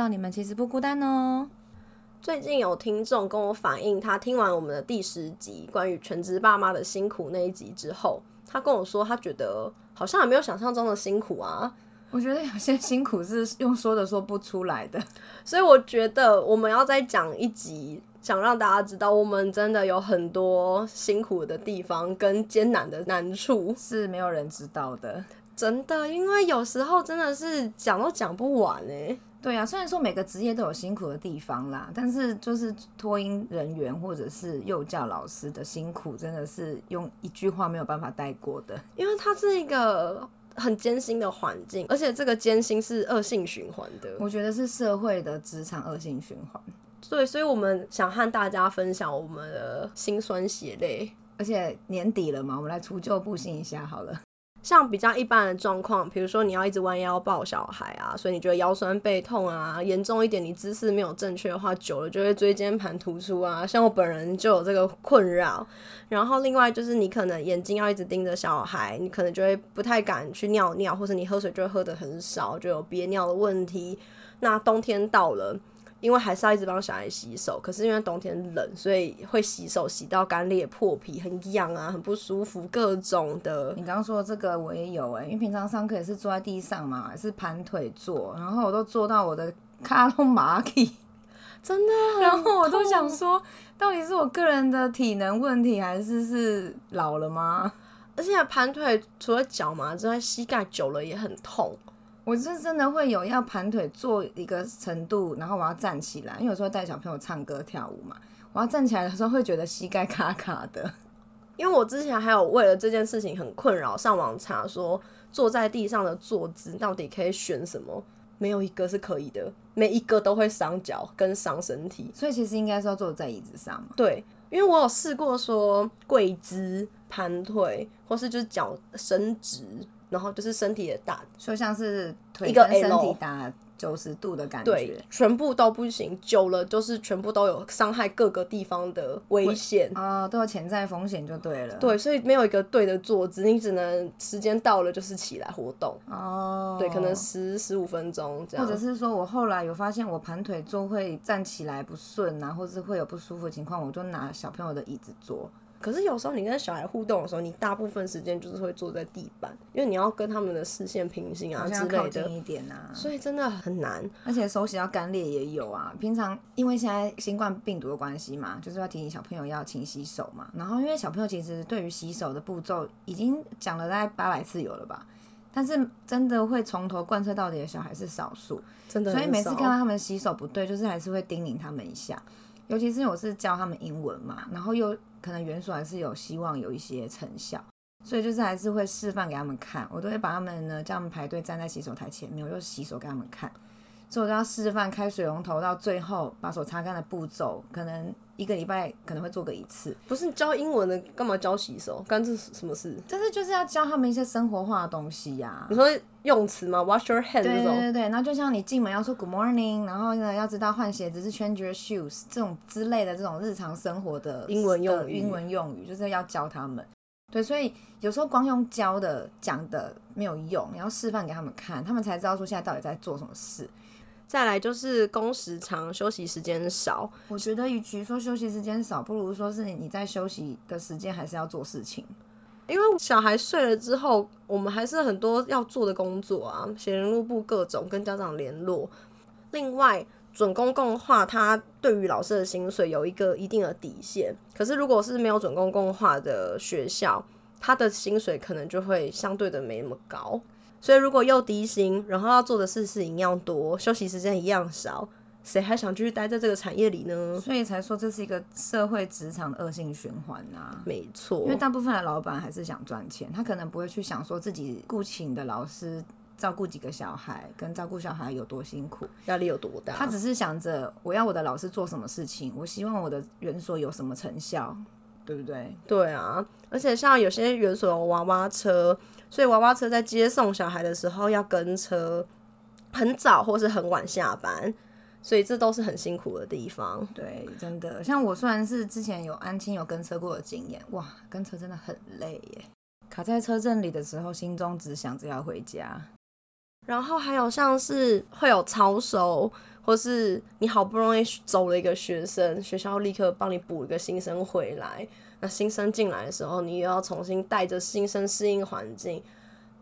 道你们其实不孤单哦。最近有听众跟我反映，他听完我们的第十集关于全职爸妈的辛苦那一集之后，他跟我说，他觉得好像也没有想象中的辛苦啊。我觉得有些辛苦是用说的说不出来的，所以我觉得我们要再讲一集，想让大家知道，我们真的有很多辛苦的地方跟艰难的难处是没有人知道的，真的，因为有时候真的是讲都讲不完哎。对啊，虽然说每个职业都有辛苦的地方啦，但是就是托婴人员或者是幼教老师的辛苦，真的是用一句话没有办法带过的，因为它是一个。很艰辛的环境，而且这个艰辛是恶性循环的。我觉得是社会的职场恶性循环。对，所以我们想和大家分享我们的辛酸血泪。而且年底了嘛，我们来除旧布新一下好了。像比较一般的状况，比如说你要一直弯腰抱小孩啊，所以你觉得腰酸背痛啊，严重一点你姿势没有正确的话，久了就会椎间盘突出啊。像我本人就有这个困扰。然后另外就是你可能眼睛要一直盯着小孩，你可能就会不太敢去尿尿，或者你喝水就会喝得很少，就有憋尿的问题。那冬天到了。因为还是要一直帮小孩洗手，可是因为冬天冷，所以会洗手洗到干裂破皮，很痒啊，很不舒服，各种的。你刚刚说的这个我也有哎、欸，因为平常上课也是坐在地上嘛，还是盘腿坐，然后我都坐到我的卡通麻起，真的。然后我都想说，到底是我个人的体能问题，还是是老了吗？而且盘腿除了脚麻之外，膝盖久了也很痛。我是真的会有要盘腿坐一个程度，然后我要站起来，因为有时候带小朋友唱歌跳舞嘛，我要站起来的时候会觉得膝盖卡卡的。因为我之前还有为了这件事情很困扰，上网查说坐在地上的坐姿到底可以选什么，没有一个是可以的，每一个都会伤脚跟伤身体，所以其实应该是要坐在椅子上嘛。对，因为我有试过说跪姿、盘腿，或是就是脚伸直。然后就是身体也大，就像是腿跟身体打九十度的感觉，对，全部都不行。久了就是全部都有伤害各个地方的危险啊、哦，都有潜在风险就对了。对，所以没有一个对的坐姿，你只能时间到了就是起来活动哦。对，可能十十五分钟这样。或者是说我后来有发现我盘腿坐会站起来不顺啊，或是会有不舒服的情况，我就拿小朋友的椅子坐。可是有时候你跟小孩互动的时候，你大部分时间就是会坐在地板，因为你要跟他们的视线平行啊之类的，靠近一点啊，所以真的很难。而且手洗要干裂也有啊。平常因为现在新冠病毒的关系嘛，就是要提醒小朋友要勤洗手嘛。然后因为小朋友其实对于洗手的步骤已经讲了大概八百次有了吧，但是真的会从头贯彻到底的小孩是少数，真的。所以每次看到他们洗手不对，就是还是会叮咛他们一下。尤其是我是教他们英文嘛，然后又可能元素还是有希望有一些成效，所以就是还是会示范给他们看。我都会把他们呢叫他们排队站在洗手台前面，我就洗手给他们看。所以我都要示范开水龙头到最后把手擦干的步骤，可能一个礼拜可能会做个一次。不是教英文的，干嘛教洗手？干这什么事？但是就是要教他们一些生活化的东西呀、啊。你说用词吗？Wash your hands 对对对对，然后就像你进门要说 Good morning，然后呢要知道换鞋子是 Change your shoes 这种之类的这种日常生活的英文用语，英文用语就是要教他们。对，所以有时候光用教的讲的没有用，你要示范给他们看，他们才知道说现在到底在做什么事。再来就是工时长，休息时间少。我觉得与其说休息时间少，不如说是你在休息的时间还是要做事情。因为小孩睡了之后，我们还是很多要做的工作啊，写联络簿各种跟家长联络。另外，准公共化它对于老师的薪水有一个一定的底线。可是如果是没有准公共化的学校，他的薪水可能就会相对的没那么高。所以，如果又低薪，然后要做的事是一样多，休息时间一样少，谁还想继续待在这个产业里呢？所以才说这是一个社会职场的恶性循环啊！没错，因为大部分的老板还是想赚钱，他可能不会去想说自己雇请的老师照顾几个小孩，跟照顾小孩有多辛苦，压力有多大。他只是想着我要我的老师做什么事情，我希望我的园所有什么成效，对不对？对啊，而且像有些园所有娃娃车。所以娃娃车在接送小孩的时候要跟车，很早或是很晚下班，所以这都是很辛苦的地方。对，真的，像我虽然是之前有安亲有跟车过的经验，哇，跟车真的很累耶。卡在车阵里的时候，心中只想着要回家。然后还有像是会有超收，或是你好不容易走了一个学生，学校立刻帮你补一个新生回来。那新生进来的时候，你又要重新带着新生适应环境，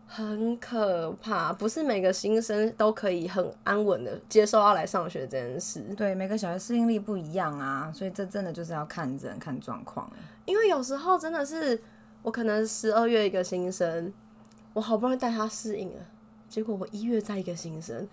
很可怕。不是每个新生都可以很安稳的接受要来上学这件事。对，每个小孩适应力不一样啊，所以这真的就是要看人看状况。因为有时候真的是我可能十二月一个新生，我好不容易带他适应了，结果我一月再一个新生。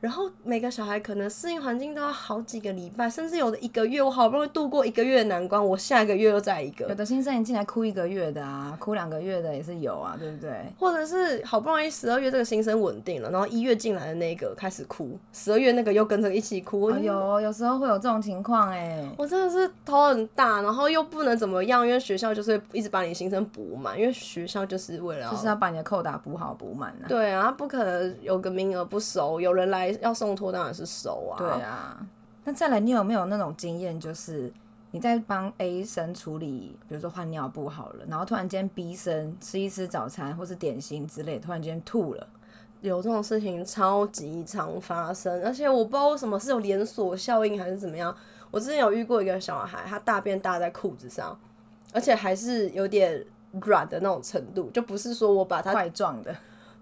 然后每个小孩可能适应环境都要好几个礼拜，甚至有的一个月。我好不容易度过一个月的难关，我下一个月又再一个。有的新生一进来哭一个月的啊，哭两个月的也是有啊，对不对？或者是好不容易十二月这个新生稳定了，然后一月进来的那个开始哭，十二月那个又跟着一起哭。哎呦，有时候会有这种情况哎，我真的是头很大，然后又不能怎么样，因为学校就是一直把你新生补满，因为学校就是为了就是要把你的扣打补好补满啊。对啊，不可能有个名额不收，有人来要送托当然。是熟啊，对啊。那再来，你有没有那种经验，就是你在帮 A 生处理，比如说换尿布好了，然后突然间 B 生吃一吃早餐或是点心之类，突然间吐了，有这种事情超级常发生，而且我不知道为什么是有连锁效应还是怎么样。我之前有遇过一个小孩，他大便大在裤子上，而且还是有点软的那种程度，就不是说我把他块状的。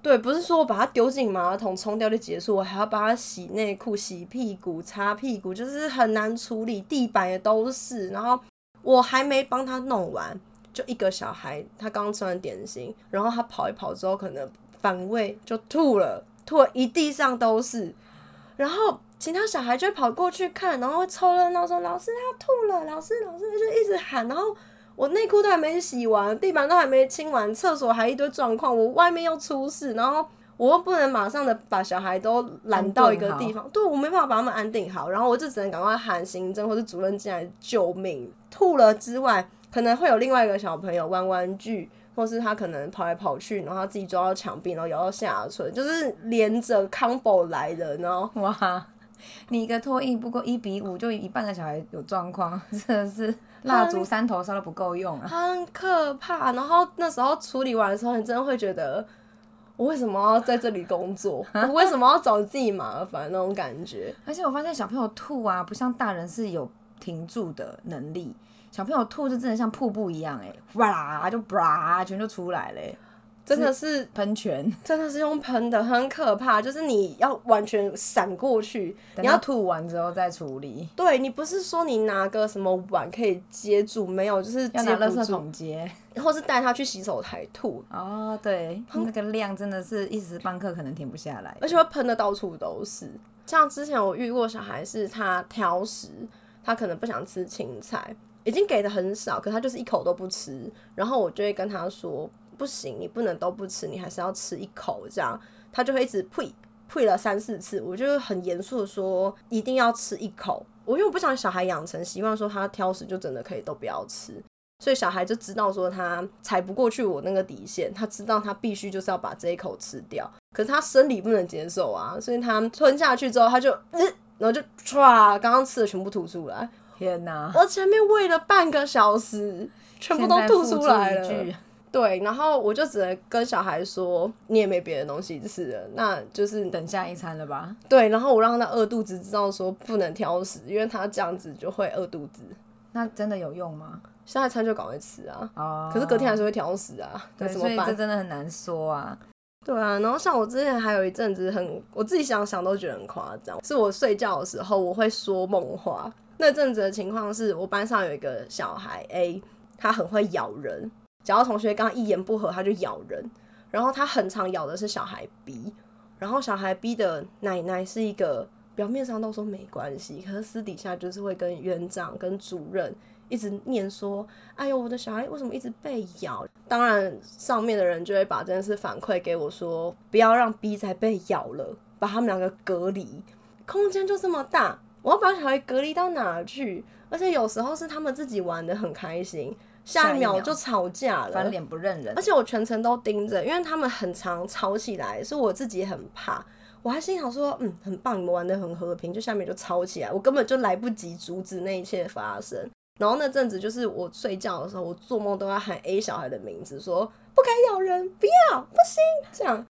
对，不是说我把它丢进马桶冲掉就结束，我还要帮他洗内裤、洗屁股、擦屁股，就是很难处理。地板也都是，然后我还没帮他弄完，就一个小孩，他刚吃完点心，然后他跑一跑之后，可能反胃就吐了，吐了一地上都是。然后其他小孩就跑过去看，然后会凑热闹说：“老师他吐了，老师老师就一直喊。”然后。我内裤都还没洗完，地板都还没清完，厕所还一堆状况，我外面又出事，然后我又不能马上的把小孩都拦到一个地方，对，我没办法把他们安定好，然后我就只能赶快喊行政或者主任进来救命。吐了之外，可能会有另外一个小朋友玩玩具，或是他可能跑来跑去，然后他自己抓到墙壁，然后咬到下唇，就是连着 combo 来的，然后哇，你一个唾液不过一比五，就一半的小孩有状况，真的是。蜡烛三头烧都不够用啊，很可怕。然后那时候处理完的时候，你真的会觉得，我为什么要在这里工作？我为什么要找自己麻烦那种感觉？而且我发现小朋友吐啊，不像大人是有停住的能力，小朋友吐就真的像瀑布一样，哎，哇，就啪，全就出来了。真的是喷泉，真的是用喷的，很可怕。就是你要完全闪过去，你要吐完之后再处理。对，你不是说你拿个什么碗可以接住，没有，就是要拿垃圾桶接，或是带他去洗手台吐。哦，对，那个量真的是一时半刻可能停不下来，而且会喷的到处都是。像之前我遇过小孩，是他挑食，他可能不想吃青菜，已经给的很少，可他就是一口都不吃，然后我就会跟他说。不行，你不能都不吃，你还是要吃一口，这样他就会一直呸呸了三四次。我就很严肃的说，一定要吃一口。我因为我不想小孩养成习惯，说他挑食就真的可以都不要吃，所以小孩就知道说他踩不过去我那个底线，他知道他必须就是要把这一口吃掉。可是他生理不能接受啊，所以他吞下去之后，他就嗯，然后就唰，刚刚吃的全部吐出来。天哪！我前面喂了半个小时，全部都吐出来了。对，然后我就只能跟小孩说，你也没别的东西吃了，那就是等下一餐了吧？对，然后我让他饿肚子，知道说不能挑食，因为他这样子就会饿肚子。那真的有用吗？下一餐就赶快吃啊！哦，可是隔天还是会挑食啊，对，怎么办？这真的很难说啊。对啊，然后像我之前还有一阵子很，我自己想想都觉得很夸张，是我睡觉的时候我会说梦话。那阵子的情况是我班上有一个小孩 A，他很会咬人。只要同学刚刚一言不合，他就咬人。然后他很常咬的是小孩 B，然后小孩 B 的奶奶是一个表面上都说没关系，可是私底下就是会跟园长、跟主任一直念说：“哎呦，我的小孩为什么一直被咬？”当然，上面的人就会把这件事反馈给我说：“不要让 B 再被咬了，把他们两个隔离。空间就这么大，我要把小孩隔离到哪去？而且有时候是他们自己玩得很开心。”下一秒就吵架了，翻脸不认人，而且我全程都盯着，因为他们很常吵起来，所以我自己很怕。我还心想说，嗯，很棒，你们玩的很和平，就下面就吵起来，我根本就来不及阻止那一切发生。然后那阵子就是我睡觉的时候，我做梦都要喊 A 小孩的名字，说不可以咬人，不要，不行，这样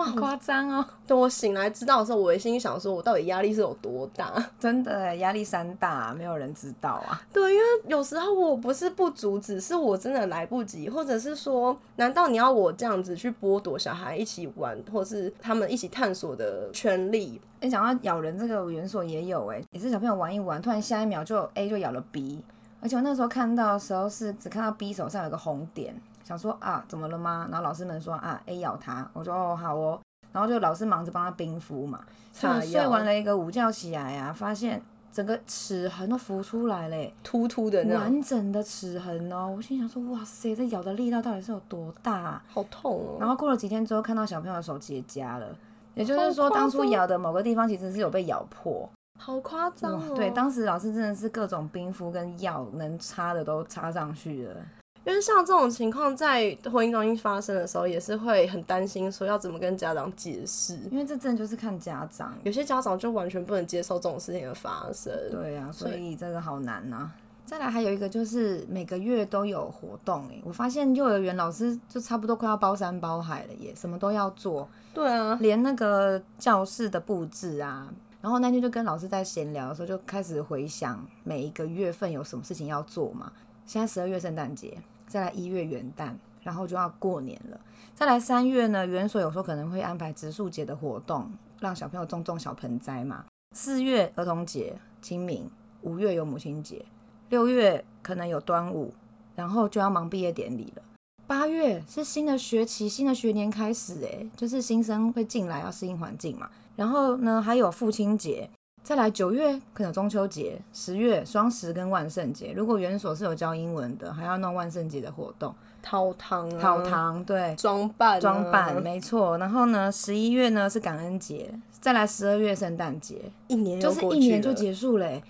哇，好夸张哦！等我醒来知道的时候，我心里想说，我到底压力是有多大？真的，压力山大啊，没有人知道啊。对，因为有时候我不是不阻止，是我真的来不及，或者是说，难道你要我这样子去剥夺小孩一起玩，或是他们一起探索的权利？哎，讲到咬人这个元素也有哎，也是小朋友玩一玩，突然下一秒就 A 就咬了 B，而且我那时候看到的时候是只看到 B 手上有个红点。想说啊，怎么了吗？然后老师们说啊，A 咬他。我说哦，好哦。然后就老师忙着帮他冰敷嘛。他睡完了一个午觉起来啊，发现整个齿痕都浮出来嘞，突突的那完整的齿痕哦。我心想说，哇塞，这咬的力道到底是有多大啊？好痛哦。然后过了几天之后，看到小朋友的手结痂了，也就是说，当初咬的某个地方其实是有被咬破。好夸张哦。对，当时老师真的是各种冰敷跟药能擦的都擦上去了。因为像这种情况在婚姻中心发生的时候，也是会很担心，说要怎么跟家长解释。因为这真的就是看家长，有些家长就完全不能接受这种事情的发生。对啊，所以真的好难呐。再来还有一个就是每个月都有活动，哎，我发现幼儿园老师就差不多快要包山包海了耶，什么都要做。对啊，连那个教室的布置啊，然后那天就跟老师在闲聊的时候，就开始回想每一个月份有什么事情要做嘛。现在十二月圣诞节，再来一月元旦，然后就要过年了。再来三月呢，园所有时候可能会安排植树节的活动，让小朋友种种小盆栽嘛。四月儿童节、清明，五月有母亲节，六月可能有端午，然后就要忙毕业典礼了。八月是新的学期、新的学年开始，诶，就是新生会进来要适应环境嘛。然后呢，还有父亲节。再来九月可能中秋节，十月双十跟万圣节。如果园所是有教英文的，还要弄万圣节的活动，掏汤、啊，掏汤，对，装扮、啊，装扮，没错。然后呢，十一月呢是感恩节，再来十二月圣诞节，一年就是一年就结束嘞。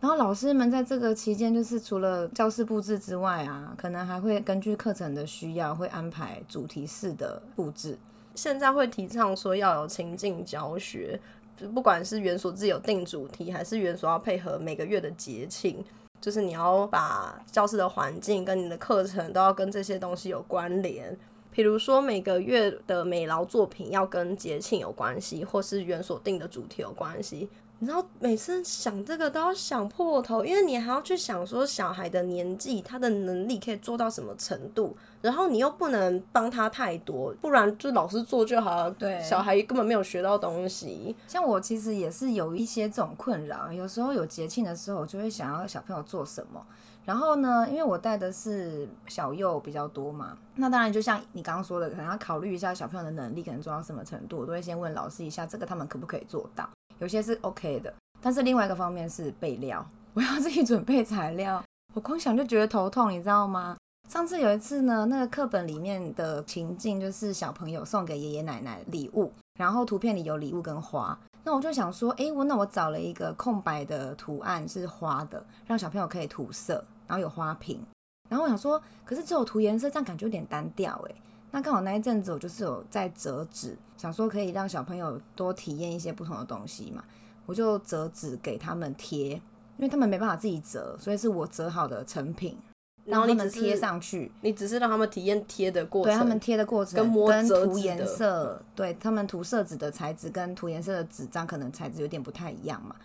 然后老师们在这个期间，就是除了教室布置之外啊，可能还会根据课程的需要，会安排主题式的布置。现在会提倡说要有情境教学。就不管是园所自己有定主题，还是园所要配合每个月的节庆，就是你要把教室的环境跟你的课程都要跟这些东西有关联。比如说每个月的美劳作品要跟节庆有关系，或是园所定的主题有关系。你知道每次想这个都要想破头，因为你还要去想说小孩的年纪，他的能力可以做到什么程度，然后你又不能帮他太多，不然就老师做就好了。对，小孩根本没有学到东西。像我其实也是有一些这种困扰，有时候有节庆的时候，我就会想要小朋友做什么。然后呢，因为我带的是小幼比较多嘛，那当然就像你刚刚说的，可能要考虑一下小朋友的能力可能做到什么程度，我都会先问老师一下，这个他们可不可以做到。有些是 OK 的，但是另外一个方面是备料，我要自己准备材料，我光想就觉得头痛，你知道吗？上次有一次呢，那个课本里面的情境就是小朋友送给爷爷奶奶礼物，然后图片里有礼物跟花，那我就想说，诶，我那我找了一个空白的图案是花的，让小朋友可以涂色，然后有花瓶，然后我想说，可是只有涂颜色，这样感觉有点单调诶。那刚好那一阵子我就是有在折纸，想说可以让小朋友多体验一些不同的东西嘛，我就折纸给他们贴，因为他们没办法自己折，所以是我折好的成品，然后你们贴上去，你只是让他们体验贴的过程，对他们贴的过程跟摸跟涂颜色，对他们涂色纸的材质跟涂颜色的纸张可能材质有点不太一样嘛，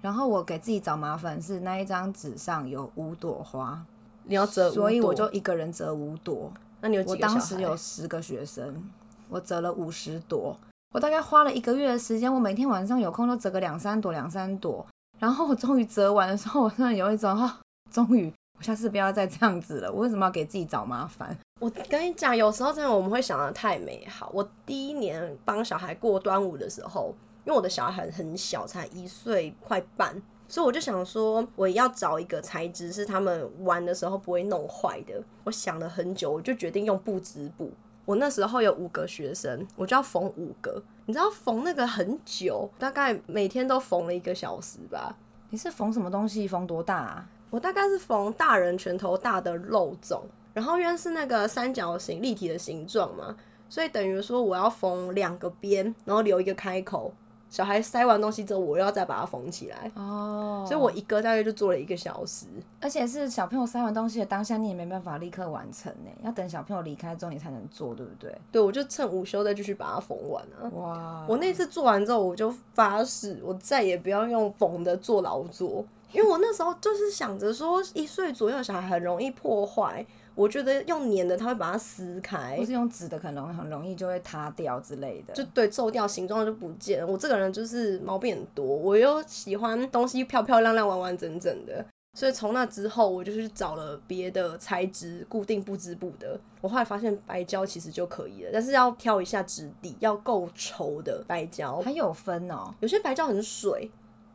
然后我给自己找麻烦是那一张纸上有五朵花，你要折，所以我就一个人折五朵。那你有几个？我当时有十个学生，我折了五十朵，我大概花了一个月的时间，我每天晚上有空都折个两三朵，两三朵。然后我终于折完的时候，我突然有一种哈，终于，我下次不要再这样子了。我为什么要给自己找麻烦？我跟你讲，有时候真的我们会想的太美好。我第一年帮小孩过端午的时候，因为我的小孩很小，才一岁快半。所以我就想说，我要找一个材质是他们玩的时候不会弄坏的。我想了很久，我就决定用布织布。我那时候有五个学生，我就要缝五个。你知道缝那个很久，大概每天都缝了一个小时吧。你是缝什么东西？缝多大啊？我大概是缝大人拳头大的肉粽，然后因为是那个三角形立体的形状嘛，所以等于说我要缝两个边，然后留一个开口。小孩塞完东西之后，我又要再把它缝起来。哦，所以我一个大概就做了一个小时，而且是小朋友塞完东西的当下，你也没办法立刻完成呢，要等小朋友离开之后你才能做，对不对？对，我就趁午休再继续把它缝完啊。哇！我那次做完之后，我就发誓，我再也不要用缝的做劳作，因为我那时候就是想着说，一岁左右的小孩很容易破坏。我觉得用粘的，它会把它撕开；不是用纸的，可能很容易就会塌掉之类的。就对，皱掉，形状就不见了。我这个人就是毛病很多，我又喜欢东西漂漂亮亮、完完整整的。所以从那之后，我就去找了别的材质，固定不织布的。我后来发现白胶其实就可以了，但是要挑一下质地，要够稠的白胶。还有分哦，有些白胶很水。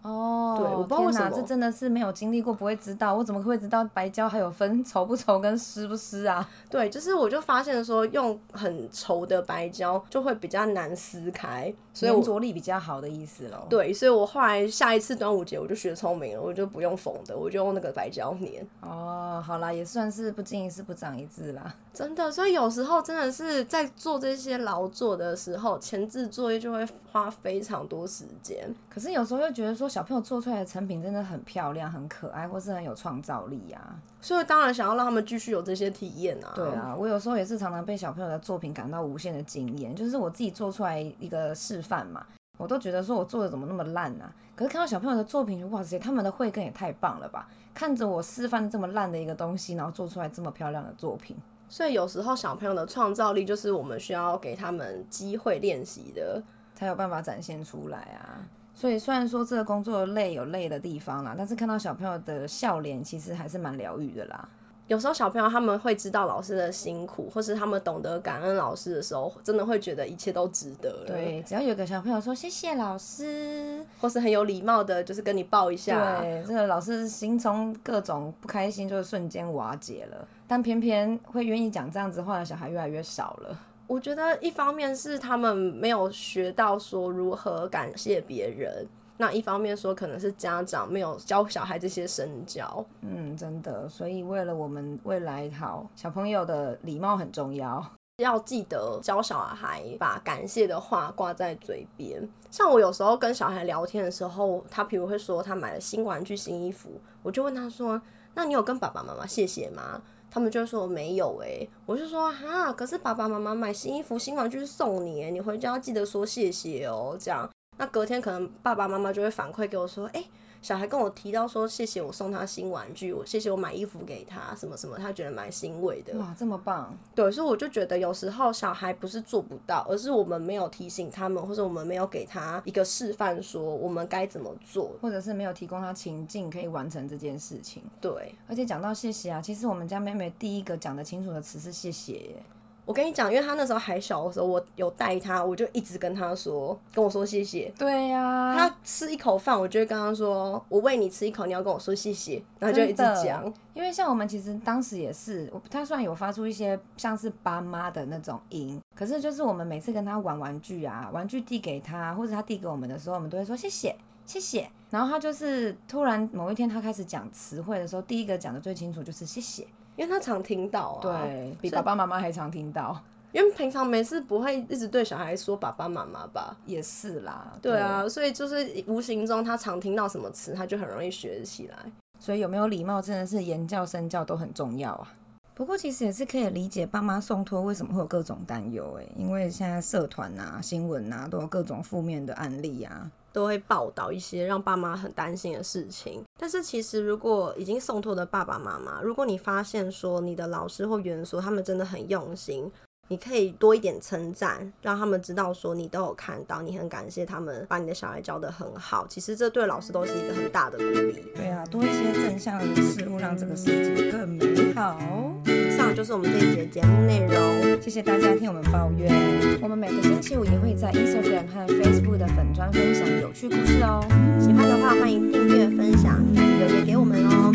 哦，对，我不知道为什么，这真的是没有经历过，不会知道。我怎么会知道白胶还有分稠不稠跟湿不湿啊？对，就是我就发现说，用很稠的白胶就会比较难撕开，所以粘着力比较好的意思喽。对，所以我后来下一次端午节我就学聪明了，我就不用缝的，我就用那个白胶粘。哦，好啦，也算是不经一事不长一智啦。真的，所以有时候真的是在做这些劳作的时候，前置作业就会花非常多时间。可是有时候又觉得说。小朋友做出来的成品真的很漂亮、很可爱，或是很有创造力啊！所以当然想要让他们继续有这些体验啊。对啊，我有时候也是常常被小朋友的作品感到无限的惊艳。就是我自己做出来一个示范嘛，我都觉得说我做的怎么那么烂啊？可是看到小朋友的作品，哇塞，他们的慧根也太棒了吧！看着我示范这么烂的一个东西，然后做出来这么漂亮的作品。所以有时候小朋友的创造力就是我们需要给他们机会练习的，才有办法展现出来啊。所以虽然说这个工作累有累的地方啦，但是看到小朋友的笑脸，其实还是蛮疗愈的啦。有时候小朋友他们会知道老师的辛苦，或是他们懂得感恩老师的时候，真的会觉得一切都值得了。对，只要有个小朋友说谢谢老师，或是很有礼貌的，就是跟你抱一下，对，这个老师心中各种不开心就瞬间瓦解了。但偏偏会愿意讲这样子话的小孩越来越少了。我觉得一方面是他们没有学到说如何感谢别人，那一方面说可能是家长没有教小孩这些身教。嗯，真的，所以为了我们未来好，小朋友的礼貌很重要，要记得教小孩把感谢的话挂在嘴边。像我有时候跟小孩聊天的时候，他比如会说他买了新玩具、新衣服，我就问他说：“那你有跟爸爸妈妈谢谢吗？”他们就说没有哎、我就说哈，可是爸爸妈妈买新衣服、新玩具送你，你回家要记得说谢谢哦，这样，那隔天可能爸爸妈妈就会反馈给我说，哎、小孩跟我提到说，谢谢我送他新玩具，我谢谢我买衣服给他，什么什么，他觉得蛮欣慰的。哇，这么棒！对，所以我就觉得有时候小孩不是做不到，而是我们没有提醒他们，或者我们没有给他一个示范，说我们该怎么做，或者是没有提供他情境可以完成这件事情。对，而且讲到谢谢啊，其实我们家妹妹第一个讲得清楚的词是谢谢耶。我跟你讲，因为他那时候还小的时候，我有带他，我就一直跟他说，跟我说谢谢。对呀、啊，他吃一口饭，我就会跟他说，我喂你吃一口，你要跟我说谢谢，然后就一直讲。因为像我们其实当时也是，他虽然有发出一些像是爸妈的那种音，可是就是我们每次跟他玩玩具啊，玩具递给他，或者他递给我们的时候，我们都会说谢谢谢谢。然后他就是突然某一天他开始讲词汇的时候，第一个讲的最清楚就是谢谢。因为他常听到啊，对，比爸爸妈妈还常听到。因为平常没事不会一直对小孩说爸爸妈妈吧？也是啦，对啊，所以就是无形中他常听到什么词，他就很容易学起来。所以有没有礼貌真的是言教身教都很重要啊。不过其实也是可以理解爸妈送托为什么会有各种担忧诶，因为现在社团啊、新闻啊都有各种负面的案例啊。都会报道一些让爸妈很担心的事情，但是其实如果已经送托的爸爸妈妈，如果你发现说你的老师或园所他们真的很用心，你可以多一点称赞，让他们知道说你都有看到，你很感谢他们把你的小孩教得很好。其实这对老师都是一个很大的鼓励。对啊，多一些正向的事物，让这个世界更美好。以上就是我们这一节节目内容，谢谢大家听我们抱怨。我们每个星期五也会在 Instagram 和 Facebook 的粉专分享有趣故事哦。喜欢的话，欢迎订阅、分享、留言给我们哦。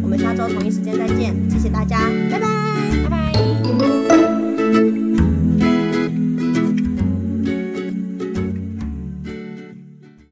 我们下周同一时间再见，谢谢大家，拜拜拜拜。